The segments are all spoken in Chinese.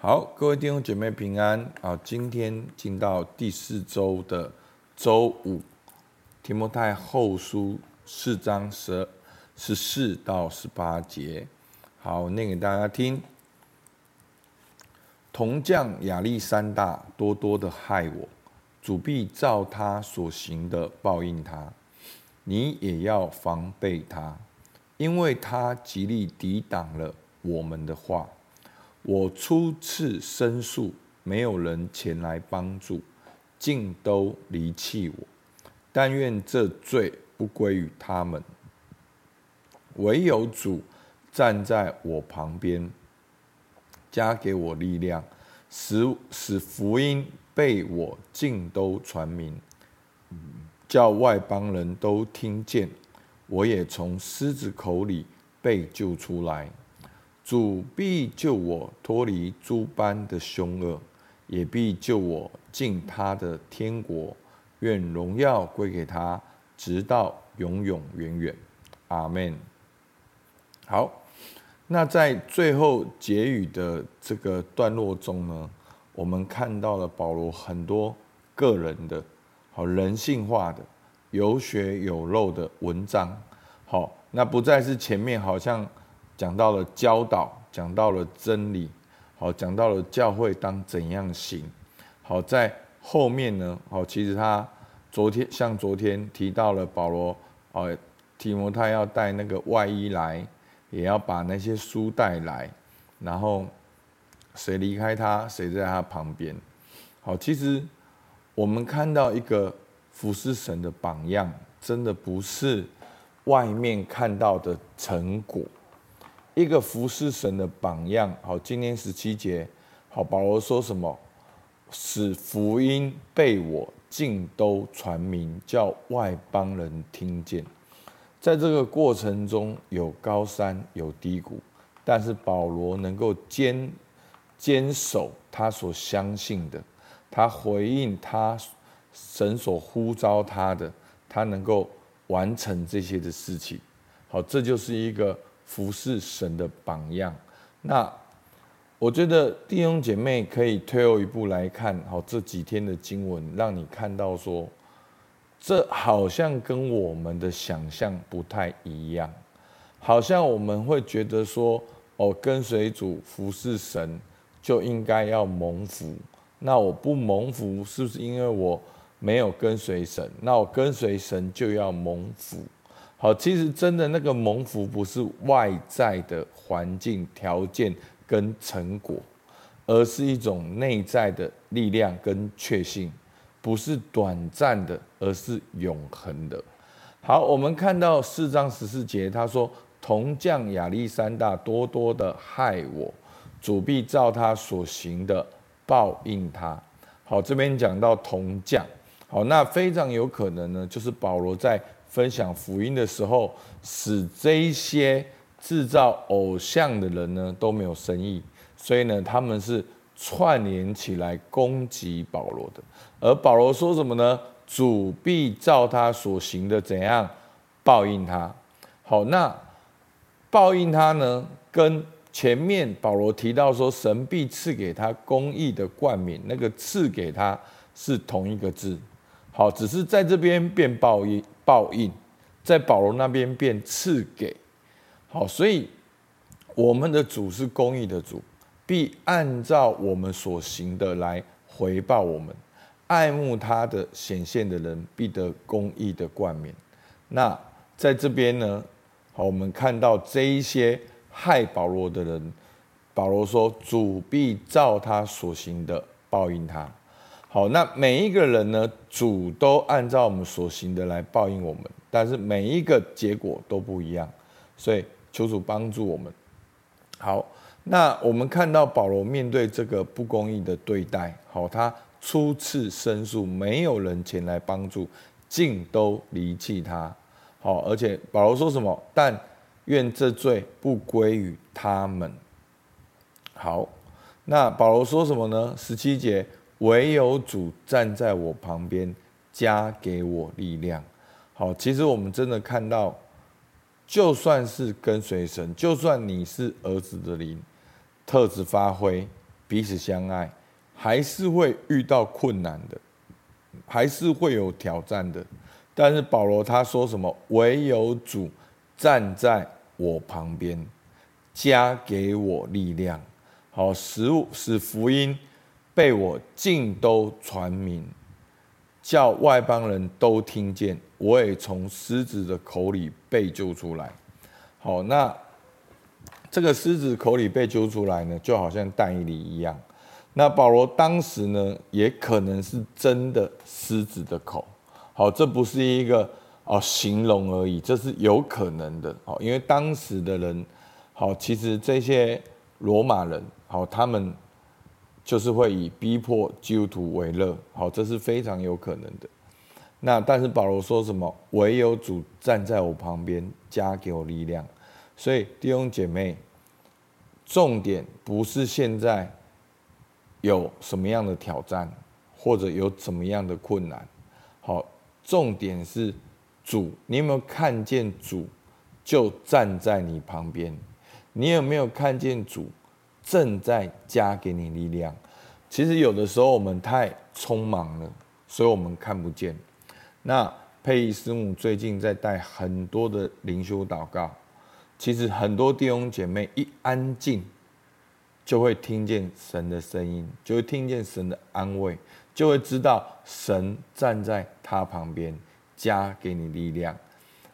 好，各位弟兄姐妹平安。啊，今天进到第四周的周五，提摩太后书四章十十四到十八节。好，念给大家听。铜匠亚历山大多多的害我，主必照他所行的报应他。你也要防备他，因为他极力抵挡了我们的话。我初次申诉，没有人前来帮助，尽都离弃我。但愿这罪不归于他们，唯有主站在我旁边，加给我力量，使使福音被我尽都传明，叫外邦人都听见，我也从狮子口里被救出来。主必救我脱离诸般的凶恶，也必救我进他的天国。愿荣耀归给他，直到永永远远。阿门。好，那在最后结语的这个段落中呢，我们看到了保罗很多个人的、好人性化的、有血有肉的文章。好，那不再是前面好像。讲到了教导，讲到了真理，好，讲到了教会当怎样行，好，在后面呢，好，其实他昨天像昨天提到了保罗，哦，提摩太要带那个外衣来，也要把那些书带来，然后谁离开他，谁在他旁边，好，其实我们看到一个服侍神的榜样，真的不是外面看到的成果。一个服侍神的榜样，好，今天十七节，好，保罗说什么？使福音被我尽都传明，叫外邦人听见。在这个过程中有高山有低谷，但是保罗能够坚坚守他所相信的，他回应他神所呼召他的，他能够完成这些的事情。好，这就是一个。服侍神的榜样，那我觉得弟兄姐妹可以退后一步来看，好，这几天的经文，让你看到说，这好像跟我们的想象不太一样，好像我们会觉得说，哦，跟随主服侍神就应该要蒙福，那我不蒙福，是不是因为我没有跟随神？那我跟随神就要蒙福？好，其实真的那个蒙福不是外在的环境条件跟成果，而是一种内在的力量跟确信，不是短暂的，而是永恒的。好，我们看到四章十四节，他说：“铜匠亚历山大多多的害我，主必照他所行的报应他。”好，这边讲到铜匠，好，那非常有可能呢，就是保罗在。分享福音的时候，使这些制造偶像的人呢都没有生意，所以呢他们是串联起来攻击保罗的。而保罗说什么呢？主必照他所行的怎样报应他。好，那报应他呢，跟前面保罗提到说神必赐给他公义的冠冕，那个赐给他是同一个字。好，只是在这边变报应。报应在保罗那边变赐给，好，所以我们的主是公义的主，必按照我们所行的来回报我们。爱慕他的显现的人必得公义的冠冕。那在这边呢，好，我们看到这一些害保罗的人，保罗说主必照他所行的报应他。好，那每一个人呢，主都按照我们所行的来报应我们，但是每一个结果都不一样，所以求主帮助我们。好，那我们看到保罗面对这个不公义的对待，好，他初次申诉，没有人前来帮助，尽都离弃他。好，而且保罗说什么？但愿这罪不归于他们。好，那保罗说什么呢？十七节。唯有主站在我旁边，加给我力量。好，其实我们真的看到，就算是跟随神，就算你是儿子的灵，特质发挥，彼此相爱，还是会遇到困难的，还是会有挑战的。但是保罗他说什么？唯有主站在我旁边，加给我力量，好使使福音被我尽都传明，叫外邦人都听见，我也从狮子的口里被救出来。好，那这个狮子口里被救出来呢，就好像但以理一样。那保罗当时呢，也可能是真的狮子的口。好，这不是一个哦形容而已，这是有可能的。好，因为当时的人，好，其实这些罗马人，好，他们就是会以逼迫基督徒为乐。好，这是非常有可能的。那但是保罗说什么？唯有主站在我旁边，加给我力量。所以弟兄姐妹，重点不是现在有什么样的挑战，或者有怎么样的困难。好。重点是主，你有没有看见主就站在你旁边？你有没有看见主正在加给你力量？其实有的时候我们太匆忙了，所以我们看不见。那佩仪师母最近在带很多的灵修祷告，其实很多弟兄姐妹一安静，就会听见神的声音，就会听见神的安慰。就会知道神站在他旁边，加给你力量，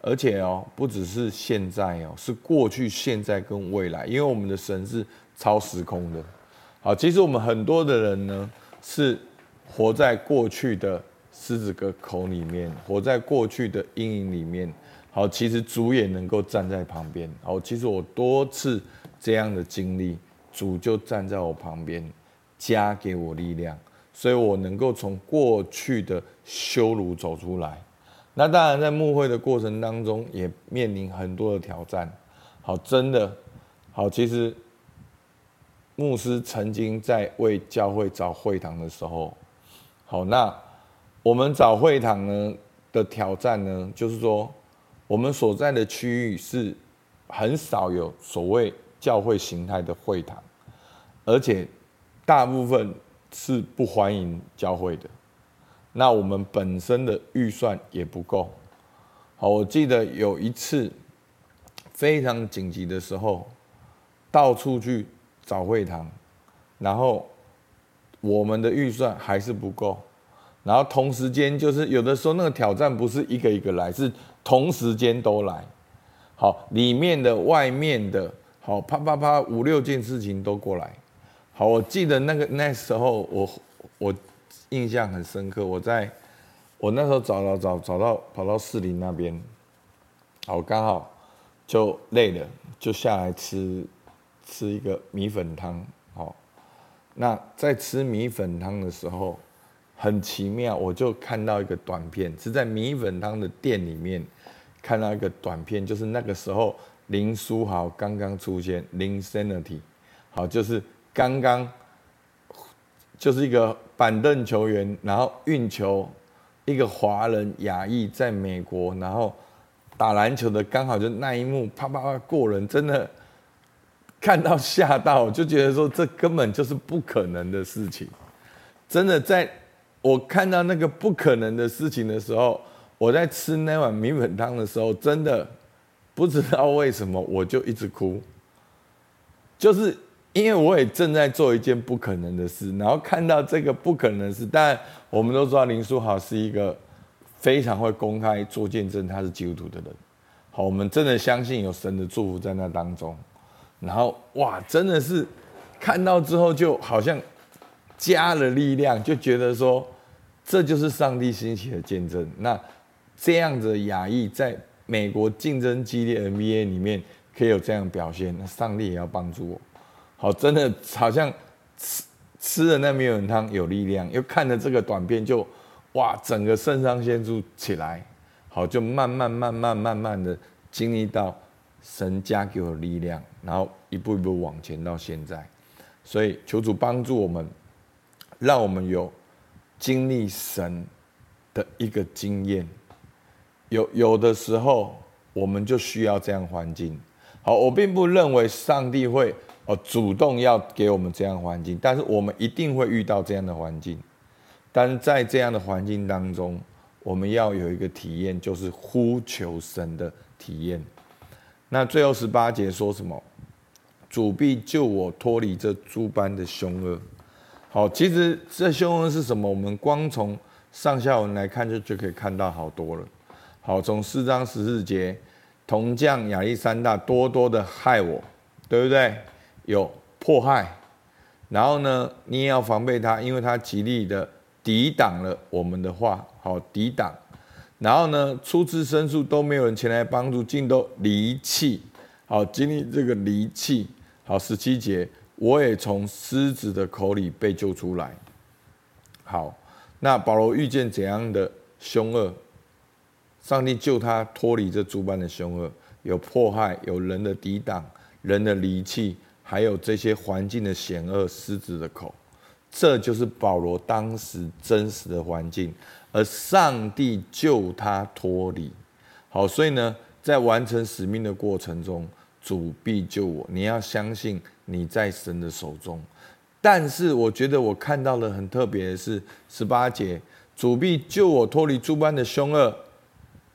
而且哦，不只是现在哦，是过去、现在跟未来，因为我们的神是超时空的。好，其实我们很多的人呢，是活在过去的狮子哥口里面，活在过去的阴影里面。好，其实主也能够站在旁边。好，其实我多次这样的经历，主就站在我旁边，加给我力量。所以我能够从过去的羞辱走出来，那当然在幕会的过程当中也面临很多的挑战。好，真的好，其实牧师曾经在为教会找会堂的时候，好，那我们找会堂呢的挑战呢，就是说我们所在的区域是很少有所谓教会形态的会堂，而且大部分。是不欢迎教会的，那我们本身的预算也不够。好，我记得有一次非常紧急的时候，到处去找会堂，然后我们的预算还是不够，然后同时间就是有的时候那个挑战不是一个一个来，是同时间都来。好，里面的、外面的，好，啪啪啪，五六件事情都过来。好，我记得那个那时候我，我印象很深刻。我在我那时候找到找找到跑到士林那边，好，刚好就累了，就下来吃吃一个米粉汤。好，那在吃米粉汤的时候，很奇妙，我就看到一个短片，是在米粉汤的店里面看到一个短片，就是那个时候林书豪刚刚出现，Linsanity，好，就是。刚刚就是一个板凳球员，然后运球，一个华人亚裔在美国，然后打篮球的，刚好就那一幕，啪啪啪过人，真的看到吓到，就觉得说这根本就是不可能的事情。真的，在我看到那个不可能的事情的时候，我在吃那碗米粉汤的时候，真的不知道为什么我就一直哭，就是。因为我也正在做一件不可能的事，然后看到这个不可能的事，但我们都知道林书豪是一个非常会公开做见证，他是基督徒的人。好，我们真的相信有神的祝福在那当中。然后哇，真的是看到之后就好像加了力量，就觉得说这就是上帝兴起的见证。那这样子的亚裔在美国竞争激烈 NBA 里面可以有这样表现，那上帝也要帮助我。好，真的好像吃吃了那米粉汤有力量，又看了这个短片就，哇，整个肾上腺素起来，好，就慢慢慢慢慢慢的经历到神加给我力量，然后一步一步往前到现在，所以求主帮助我们，让我们有经历神的一个经验，有有的时候我们就需要这样环境。好，我并不认为上帝会。哦，主动要给我们这样环境，但是我们一定会遇到这样的环境。但是在这样的环境当中，我们要有一个体验，就是呼求神的体验。那最后十八节说什么？主必救我脱离这诸般的凶恶。好，其实这凶恶是什么？我们光从上下文来看，就就可以看到好多了。好，从四章十四节，铜匠亚历山大多多的害我，对不对？有迫害，然后呢，你也要防备他，因为他极力的抵挡了我们的话，好抵挡。然后呢，初次申诉都没有人前来帮助，尽都离弃。好，经历这个离弃。好，十七节，我也从狮子的口里被救出来。好，那保罗遇见怎样的凶恶？上帝救他脱离这诸般的凶恶，有迫害，有人的抵挡，人的离弃。还有这些环境的险恶，狮子的口，这就是保罗当时真实的环境，而上帝救他脱离。好，所以呢，在完成使命的过程中，主必救我。你要相信你在神的手中。但是，我觉得我看到的很特别的是十八节，主必救我脱离诸般的凶恶。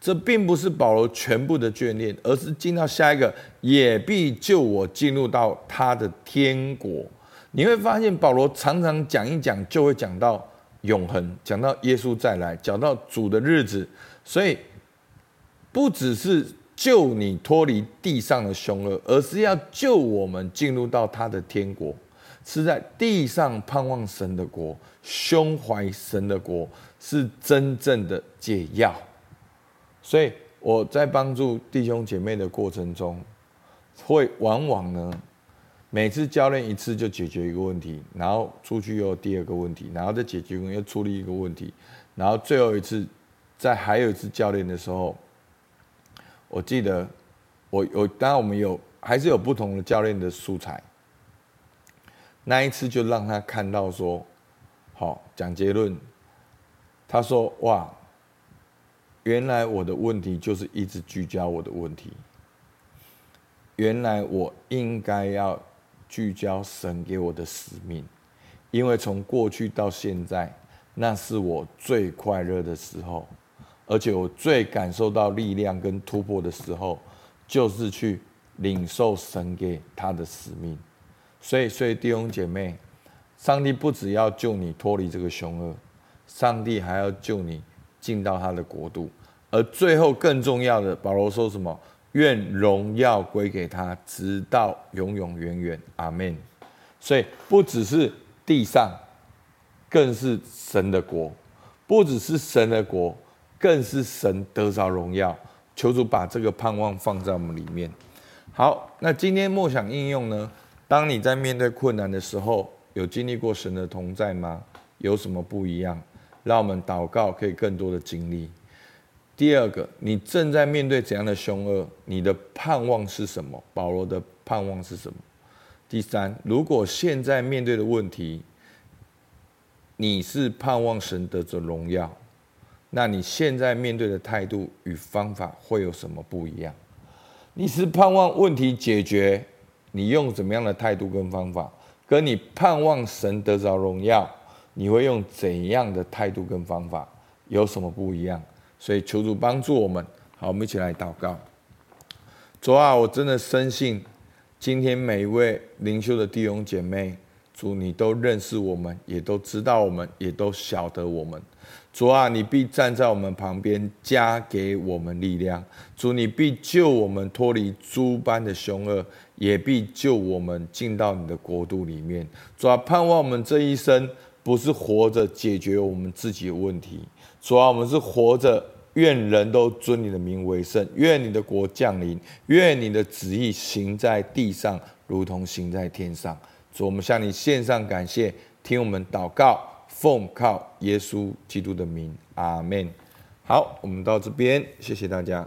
这并不是保罗全部的眷恋，而是进到下一个，也必救我进入到他的天国。你会发现，保罗常常讲一讲，就会讲到永恒，讲到耶稣再来，讲到主的日子。所以，不只是救你脱离地上的凶恶，而是要救我们进入到他的天国，是在地上盼望神的国，胸怀神的国，是真正的解药。所以我在帮助弟兄姐妹的过程中，会往往呢，每次教练一次就解决一个问题，然后出去又第二个问题，然后再解决又处理一个问题，然后最后一次在还有一次教练的时候，我记得我我当然我们有还是有不同的教练的素材，那一次就让他看到说，好讲结论，他说哇。原来我的问题就是一直聚焦我的问题。原来我应该要聚焦神给我的使命，因为从过去到现在，那是我最快乐的时候，而且我最感受到力量跟突破的时候，就是去领受神给他的使命。所以，所以弟兄姐妹，上帝不只要救你脱离这个凶恶，上帝还要救你。进到他的国度，而最后更重要的，保罗说什么？愿荣耀归给他，直到永永远远。阿门。所以不只是地上，更是神的国；不只是神的国，更是神得着荣耀。求主把这个盼望放在我们里面。好，那今天默想应用呢？当你在面对困难的时候，有经历过神的同在吗？有什么不一样？让我们祷告，可以更多的经历。第二个，你正在面对怎样的凶恶？你的盼望是什么？保罗的盼望是什么？第三，如果现在面对的问题，你是盼望神得着荣耀，那你现在面对的态度与方法会有什么不一样？你是盼望问题解决，你用怎么样的态度跟方法？跟你盼望神得着荣耀？你会用怎样的态度跟方法？有什么不一样？所以求主帮助我们。好，我们一起来祷告。主啊，我真的深信，今天每一位灵修的弟兄姐妹，主你都认识我们，也都知道我们，也都晓得我们。主啊，你必站在我们旁边，加给我们力量。主，你必救我们脱离诸般的凶恶，也必救我们进到你的国度里面。主啊，盼望我们这一生。不是活着解决我们自己的问题，主啊，我们是活着，愿人都尊你的名为圣，愿你的国降临，愿你的旨意行在地上，如同行在天上。主，我们向你献上感谢，听我们祷告，奉靠耶稣基督的名，阿门。好，我们到这边，谢谢大家。